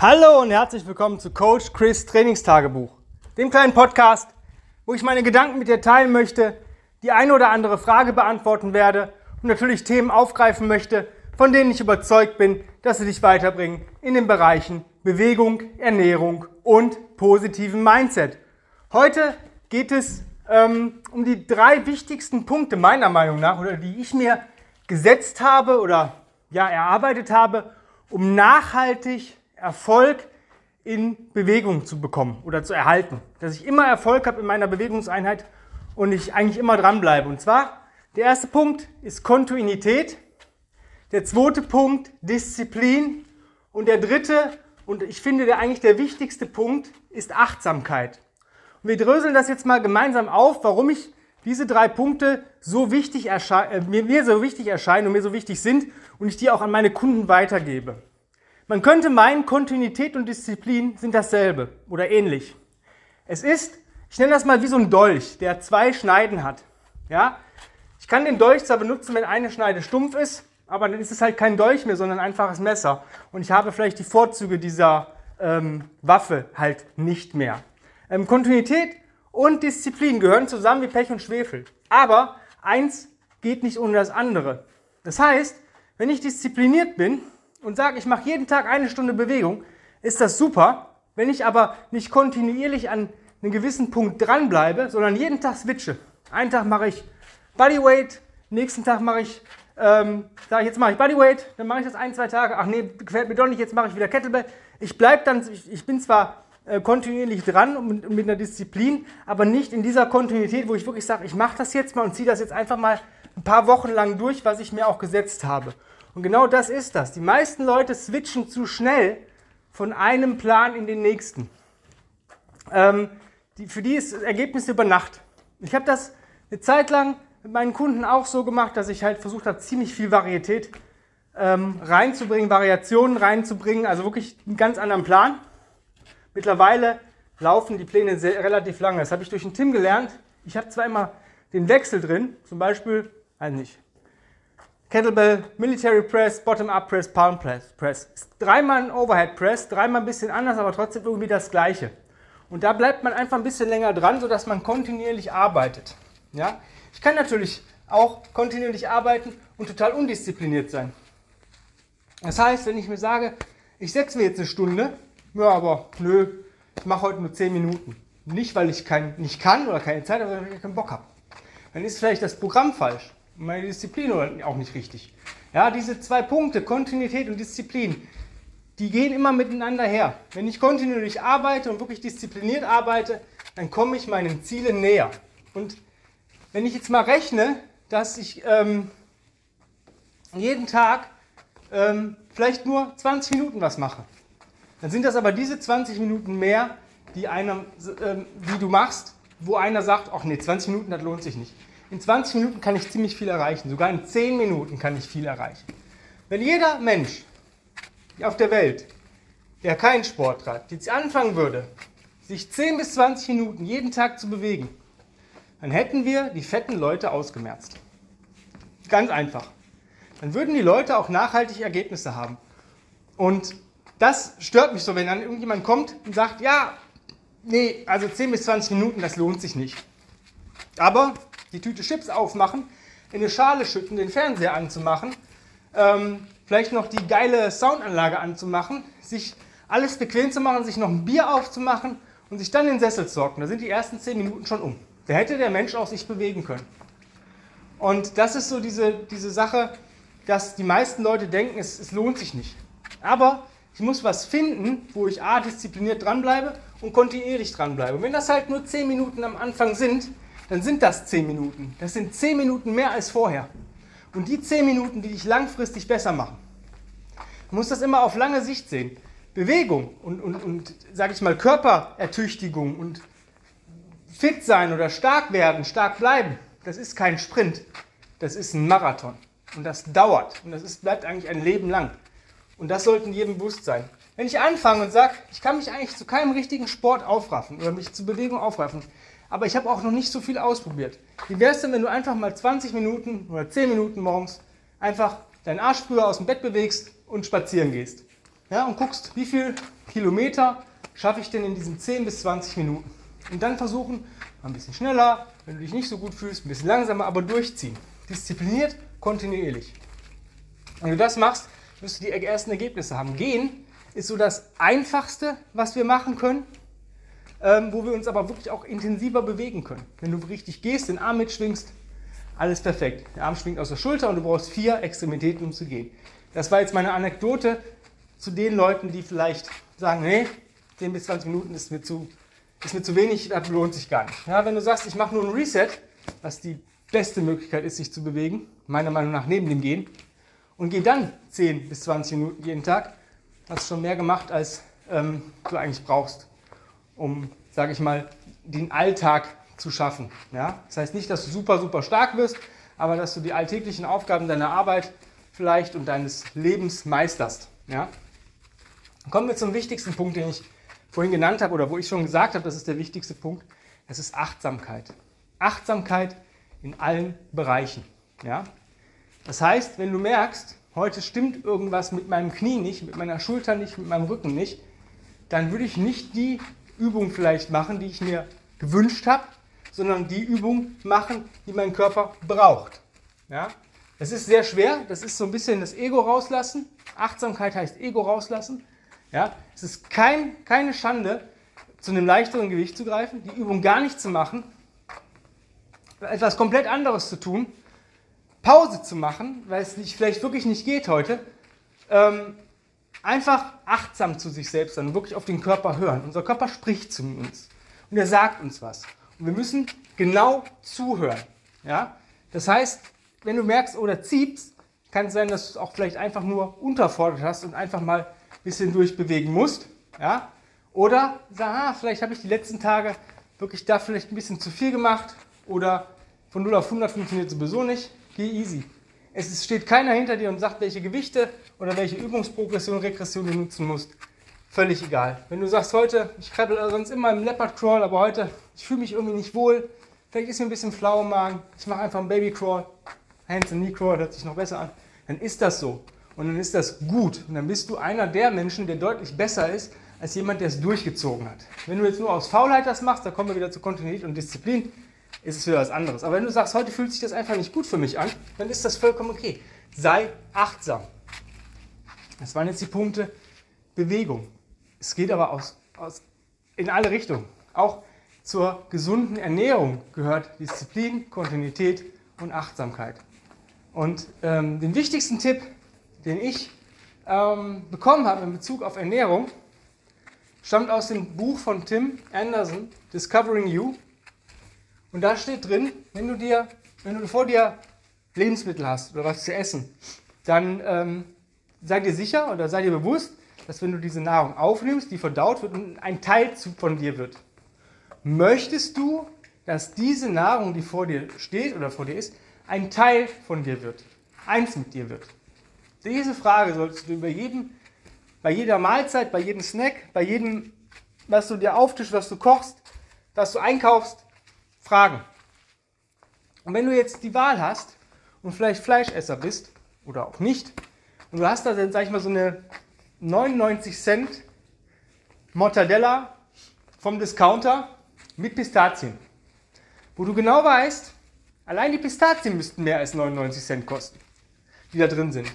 Hallo und herzlich willkommen zu Coach Chris Trainingstagebuch, dem kleinen Podcast, wo ich meine Gedanken mit dir teilen möchte, die eine oder andere Frage beantworten werde und natürlich Themen aufgreifen möchte, von denen ich überzeugt bin, dass sie dich weiterbringen in den Bereichen Bewegung, Ernährung und positiven Mindset. Heute geht es ähm, um die drei wichtigsten Punkte meiner Meinung nach oder die ich mir gesetzt habe oder ja erarbeitet habe, um nachhaltig Erfolg in Bewegung zu bekommen oder zu erhalten. Dass ich immer Erfolg habe in meiner Bewegungseinheit und ich eigentlich immer dranbleibe. Und zwar, der erste Punkt ist Kontinuität, der zweite Punkt Disziplin und der dritte, und ich finde der eigentlich der wichtigste Punkt, ist Achtsamkeit. Und wir dröseln das jetzt mal gemeinsam auf, warum ich diese drei Punkte so wichtig äh, mir, mir so wichtig erscheinen und mir so wichtig sind und ich die auch an meine Kunden weitergebe. Man könnte meinen, Kontinuität und Disziplin sind dasselbe oder ähnlich. Es ist, ich nenne das mal wie so ein Dolch, der zwei Schneiden hat. Ja? Ich kann den Dolch zwar benutzen, wenn eine Schneide stumpf ist, aber dann ist es halt kein Dolch mehr, sondern ein einfaches Messer. Und ich habe vielleicht die Vorzüge dieser ähm, Waffe halt nicht mehr. Ähm, Kontinuität und Disziplin gehören zusammen wie Pech und Schwefel. Aber eins geht nicht ohne das andere. Das heißt, wenn ich diszipliniert bin, und sage, ich mache jeden Tag eine Stunde Bewegung, ist das super. Wenn ich aber nicht kontinuierlich an einem gewissen Punkt dranbleibe, sondern jeden Tag switche. Einen Tag mache ich Bodyweight, nächsten Tag mache ich, ähm, sage ich jetzt mache ich Bodyweight, dann mache ich das ein, zwei Tage. Ach nee, gefällt mir doch nicht, jetzt mache ich wieder Kettlebell. Ich bleibe dann, ich, ich, bin zwar äh, kontinuierlich dran und mit, mit einer Disziplin, aber nicht in dieser Kontinuität, wo ich wirklich sage, ich mache das jetzt mal und ziehe das jetzt einfach mal ein paar Wochen lang durch, was ich mir auch gesetzt habe. Und genau das ist das. Die meisten Leute switchen zu schnell von einem Plan in den nächsten. Ähm, die, für die ist Ergebnis über Nacht. Ich habe das eine Zeit lang mit meinen Kunden auch so gemacht, dass ich halt versucht habe, ziemlich viel Varietät ähm, reinzubringen, Variationen reinzubringen, also wirklich einen ganz anderen Plan. Mittlerweile laufen die Pläne sehr, relativ lange. Das habe ich durch den Tim gelernt. Ich habe zwar immer den Wechsel drin, zum Beispiel, also nicht, Kettlebell, Military Press, Bottom-Up Press, Palm Press. Press. Dreimal ein Overhead Press, dreimal ein bisschen anders, aber trotzdem irgendwie das Gleiche. Und da bleibt man einfach ein bisschen länger dran, sodass man kontinuierlich arbeitet. Ja? Ich kann natürlich auch kontinuierlich arbeiten und total undiszipliniert sein. Das heißt, wenn ich mir sage, ich setze mir jetzt eine Stunde, ja, aber nö, ich mache heute nur 10 Minuten. Nicht, weil ich kein, nicht kann oder keine Zeit sondern weil ich keinen Bock habe. Dann ist vielleicht das Programm falsch meine Disziplin auch nicht richtig. Ja, diese zwei Punkte, Kontinuität und Disziplin, die gehen immer miteinander her. Wenn ich kontinuierlich arbeite und wirklich diszipliniert arbeite, dann komme ich meinen Zielen näher. Und wenn ich jetzt mal rechne, dass ich ähm, jeden Tag ähm, vielleicht nur 20 Minuten was mache, dann sind das aber diese 20 Minuten mehr, die, einer, ähm, die du machst, wo einer sagt, ach nee, 20 Minuten, das lohnt sich nicht. In 20 Minuten kann ich ziemlich viel erreichen. Sogar in 10 Minuten kann ich viel erreichen. Wenn jeder Mensch auf der Welt, der keinen Sport treibt, jetzt anfangen würde, sich 10 bis 20 Minuten jeden Tag zu bewegen, dann hätten wir die fetten Leute ausgemerzt. Ganz einfach. Dann würden die Leute auch nachhaltig Ergebnisse haben. Und das stört mich so, wenn dann irgendjemand kommt und sagt, ja, nee, also 10 bis 20 Minuten, das lohnt sich nicht. Aber die Tüte Chips aufmachen, in eine Schale schütten, den Fernseher anzumachen, ähm, vielleicht noch die geile Soundanlage anzumachen, sich alles bequem zu machen, sich noch ein Bier aufzumachen und sich dann in den Sessel zu hocken. Da sind die ersten zehn Minuten schon um. Da hätte der Mensch auch sich bewegen können. Und das ist so diese, diese Sache, dass die meisten Leute denken, es, es lohnt sich nicht. Aber ich muss was finden, wo ich A, diszipliniert dranbleibe und kontinuierlich dranbleibe. Und wenn das halt nur zehn Minuten am Anfang sind, dann sind das 10 Minuten. Das sind 10 Minuten mehr als vorher. Und die 10 Minuten, die dich langfristig besser machen. Du musst das immer auf lange Sicht sehen. Bewegung und, und, und sage ich mal, Körperertüchtigung und fit sein oder stark werden, stark bleiben, das ist kein Sprint. Das ist ein Marathon. Und das dauert. Und das ist, bleibt eigentlich ein Leben lang. Und das sollten jedem bewusst sein. Wenn ich anfange und sage, ich kann mich eigentlich zu keinem richtigen Sport aufraffen oder mich zu Bewegung aufraffen, aber ich habe auch noch nicht so viel ausprobiert. Wie wäre es denn, wenn du einfach mal 20 Minuten oder 10 Minuten morgens einfach deinen Arsch früher aus dem Bett bewegst und spazieren gehst? ja, und guckst, wie viel Kilometer schaffe ich denn in diesen 10 bis 20 Minuten. Und dann versuchen, ein bisschen schneller, wenn du dich nicht so gut fühlst, ein bisschen langsamer, aber durchziehen. Diszipliniert, kontinuierlich. Wenn du das machst, wirst du die ersten Ergebnisse haben. Gehen ist so das Einfachste, was wir machen können, ähm, wo wir uns aber wirklich auch intensiver bewegen können. Wenn du richtig gehst, den Arm mitschwingst, alles perfekt. Der Arm schwingt aus der Schulter und du brauchst vier Extremitäten, um zu gehen. Das war jetzt meine Anekdote zu den Leuten, die vielleicht sagen, nee, 10 bis 20 Minuten ist mir zu, ist mir zu wenig, das lohnt sich gar nicht. Ja, wenn du sagst, ich mache nur ein Reset, was die beste Möglichkeit ist, sich zu bewegen, meiner Meinung nach neben dem Gehen, und geh dann 10 bis 20 Minuten jeden Tag, hast schon mehr gemacht, als ähm, du eigentlich brauchst, um, sage ich mal, den Alltag zu schaffen. Ja? Das heißt nicht, dass du super, super stark wirst, aber dass du die alltäglichen Aufgaben deiner Arbeit vielleicht und deines Lebens meisterst. Ja? Kommen wir zum wichtigsten Punkt, den ich vorhin genannt habe oder wo ich schon gesagt habe, das ist der wichtigste Punkt. Das ist Achtsamkeit. Achtsamkeit in allen Bereichen. Ja? Das heißt, wenn du merkst, heute stimmt irgendwas mit meinem Knie nicht, mit meiner Schulter nicht, mit meinem Rücken nicht, dann würde ich nicht die Übung vielleicht machen, die ich mir gewünscht habe, sondern die Übung machen, die mein Körper braucht. Ja? Das ist sehr schwer, das ist so ein bisschen das Ego rauslassen. Achtsamkeit heißt Ego rauslassen. Ja? Es ist kein, keine Schande, zu einem leichteren Gewicht zu greifen, die Übung gar nicht zu machen, etwas komplett anderes zu tun Pause zu machen, weil es nicht, vielleicht wirklich nicht geht heute, ähm, einfach achtsam zu sich selbst sein und wirklich auf den Körper hören. Unser Körper spricht zu uns und er sagt uns was. Und wir müssen genau zuhören. Ja? Das heißt, wenn du merkst oder ziehst, kann es sein, dass du es auch vielleicht einfach nur unterfordert hast und einfach mal ein bisschen durchbewegen musst. Ja? Oder sag, ah, vielleicht habe ich die letzten Tage wirklich da vielleicht ein bisschen zu viel gemacht oder von 0 auf 100 funktioniert sowieso nicht. Geh easy. Es steht keiner hinter dir und sagt, welche Gewichte oder welche Übungsprogression, Regression du nutzen musst. Völlig egal. Wenn du sagst, heute, ich krabbel sonst immer im Leopard Crawl, aber heute, ich fühle mich irgendwie nicht wohl, vielleicht ist mir ein bisschen flau im Magen, ich mache einfach einen Baby Crawl, Hands and Knee Crawl, hört sich noch besser an, dann ist das so. Und dann ist das gut. Und dann bist du einer der Menschen, der deutlich besser ist, als jemand, der es durchgezogen hat. Wenn du jetzt nur aus Faulheit das machst, da kommen wir wieder zu Kontinuität und Disziplin, ist es wieder was anderes. Aber wenn du sagst, heute fühlt sich das einfach nicht gut für mich an, dann ist das vollkommen okay. Sei achtsam. Das waren jetzt die Punkte Bewegung. Es geht aber aus, aus, in alle Richtungen. Auch zur gesunden Ernährung gehört Disziplin, Kontinuität und Achtsamkeit. Und ähm, den wichtigsten Tipp, den ich ähm, bekommen habe in Bezug auf Ernährung, stammt aus dem Buch von Tim Anderson, Discovering You. Und da steht drin, wenn du dir, wenn du vor dir Lebensmittel hast oder was zu essen, dann ähm, sei dir sicher oder sei dir bewusst, dass wenn du diese Nahrung aufnimmst, die verdaut wird und ein Teil von dir wird. Möchtest du, dass diese Nahrung, die vor dir steht oder vor dir ist, ein Teil von dir wird, eins mit dir wird? Diese Frage solltest du über jedem, bei jeder Mahlzeit, bei jedem Snack, bei jedem, was du dir auftischst, was du kochst, was du einkaufst, fragen. Und wenn du jetzt die Wahl hast und vielleicht Fleischesser bist oder auch nicht, und du hast da, dann, sag ich mal, so eine 99 Cent Mortadella vom Discounter mit Pistazien, wo du genau weißt, allein die Pistazien müssten mehr als 99 Cent kosten, die da drin sind.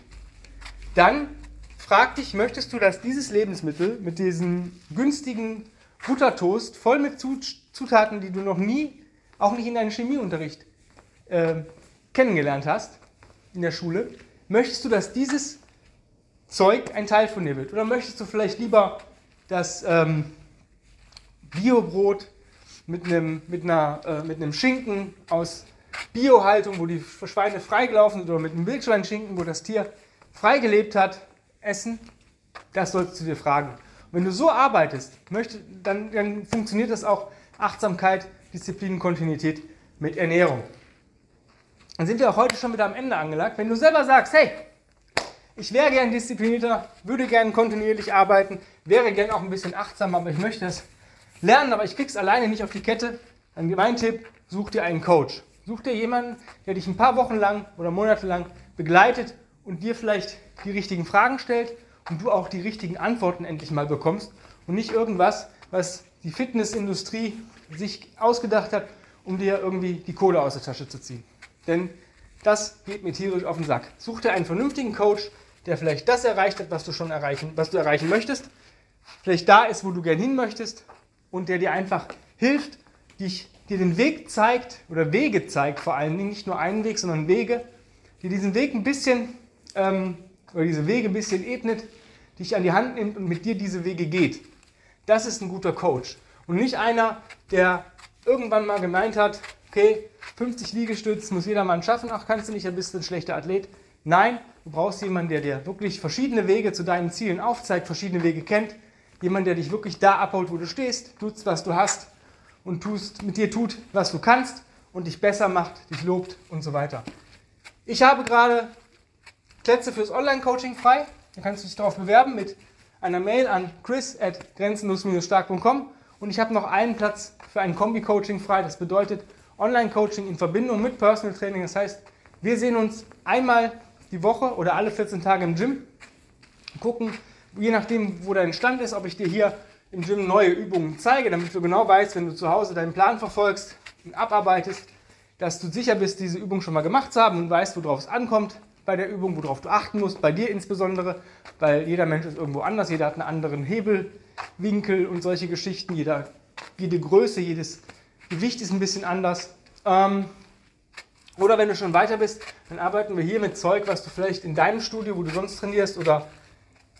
Dann frag dich, möchtest du, dass dieses Lebensmittel mit diesem günstigen Buttertoast voll mit Zutaten, die du noch nie auch nicht in deinem Chemieunterricht äh, kennengelernt hast in der Schule, möchtest du, dass dieses Zeug ein Teil von dir wird? Oder möchtest du vielleicht lieber das ähm, Biobrot mit einem, mit, einer, äh, mit einem Schinken aus Biohaltung, wo die Schweine freigelaufen sind, oder mit einem Wildschweinschinken, wo das Tier freigelebt hat, essen? Das solltest du dir fragen. Und wenn du so arbeitest, möchte, dann, dann funktioniert das auch Achtsamkeit Disziplin, Kontinuität mit Ernährung. Dann sind wir auch heute schon wieder am Ende angelangt. Wenn du selber sagst, hey, ich wäre gern disziplinierter, würde gern kontinuierlich arbeiten, wäre gern auch ein bisschen achtsamer, aber ich möchte es lernen, aber ich krieg's alleine nicht auf die Kette, dann mein Tipp, such dir einen Coach. Such dir jemanden, der dich ein paar Wochen lang oder Monate lang begleitet und dir vielleicht die richtigen Fragen stellt und du auch die richtigen Antworten endlich mal bekommst und nicht irgendwas, was die Fitnessindustrie sich ausgedacht hat, um dir irgendwie die Kohle aus der Tasche zu ziehen. Denn das geht mir tierisch auf den Sack. Such dir einen vernünftigen Coach, der vielleicht das erreicht hat, was du schon erreichen, was du erreichen möchtest, vielleicht da ist, wo du gern hin möchtest und der dir einfach hilft, dich, dir den Weg zeigt oder Wege zeigt, vor allen Dingen nicht nur einen Weg, sondern Wege, die diesen Weg ein bisschen ähm, oder diese Wege ein bisschen ebnet, dich an die Hand nimmt und mit dir diese Wege geht. Das ist ein guter Coach und nicht einer, der irgendwann mal gemeint hat, okay, 50 Liegestütze muss jeder Mann schaffen, ach kannst du nicht, dann bist du ein schlechter Athlet. Nein, du brauchst jemanden, der dir wirklich verschiedene Wege zu deinen Zielen aufzeigt, verschiedene Wege kennt, jemand, der dich wirklich da abholt, wo du stehst, tust, was du hast und tust, mit dir tut, was du kannst und dich besser macht, dich lobt und so weiter. Ich habe gerade Plätze fürs Online-Coaching frei. Da kannst du dich darauf bewerben mit einer Mail an chris at grenzenlos-stark.com und ich habe noch einen Platz für ein Kombi-Coaching frei. Das bedeutet Online-Coaching in Verbindung mit Personal Training. Das heißt, wir sehen uns einmal die Woche oder alle 14 Tage im Gym, gucken, je nachdem, wo dein Stand ist, ob ich dir hier im Gym neue Übungen zeige, damit du genau weißt, wenn du zu Hause deinen Plan verfolgst und abarbeitest, dass du sicher bist, diese Übung schon mal gemacht zu haben und weißt, worauf es ankommt bei der Übung, worauf du achten musst, bei dir insbesondere, weil jeder Mensch ist irgendwo anders, jeder hat einen anderen Hebelwinkel und solche Geschichten, jeder, jede Größe, jedes Gewicht ist ein bisschen anders. Ähm, oder wenn du schon weiter bist, dann arbeiten wir hier mit Zeug, was du vielleicht in deinem Studio, wo du sonst trainierst oder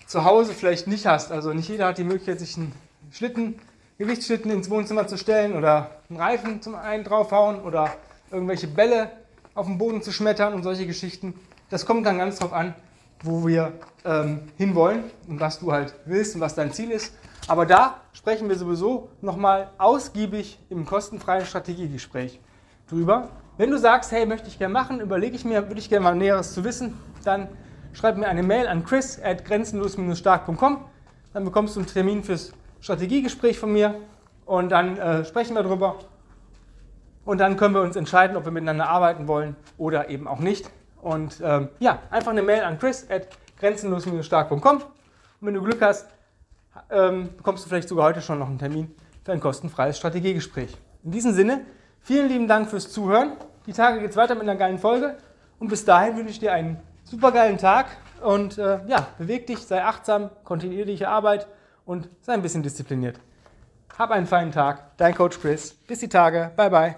zu Hause vielleicht nicht hast. Also nicht jeder hat die Möglichkeit, sich einen Schlitten, Gewichtsschlitten ins Wohnzimmer zu stellen oder einen Reifen zum einen draufhauen oder irgendwelche Bälle auf den Boden zu schmettern und solche Geschichten. Das kommt dann ganz drauf an, wo wir ähm, hinwollen und was du halt willst und was dein Ziel ist. Aber da sprechen wir sowieso nochmal ausgiebig im kostenfreien Strategiegespräch drüber. Wenn du sagst, hey, möchte ich gerne machen, überlege ich mir, würde ich gerne mal Näheres zu wissen, dann schreib mir eine Mail an chris at grenzenlos-stark.com. Dann bekommst du einen Termin fürs Strategiegespräch von mir und dann äh, sprechen wir darüber. Und dann können wir uns entscheiden, ob wir miteinander arbeiten wollen oder eben auch nicht. Und ähm, ja, einfach eine Mail an chris at grenzenlos-stark.com. Und wenn du Glück hast, ähm, bekommst du vielleicht sogar heute schon noch einen Termin für ein kostenfreies Strategiegespräch. In diesem Sinne, vielen lieben Dank fürs Zuhören. Die Tage geht es weiter mit einer geilen Folge. Und bis dahin wünsche ich dir einen super geilen Tag und äh, ja, beweg dich, sei achtsam, kontinuierliche Arbeit und sei ein bisschen diszipliniert. Hab einen feinen Tag. Dein Coach Chris. Bis die Tage. Bye bye.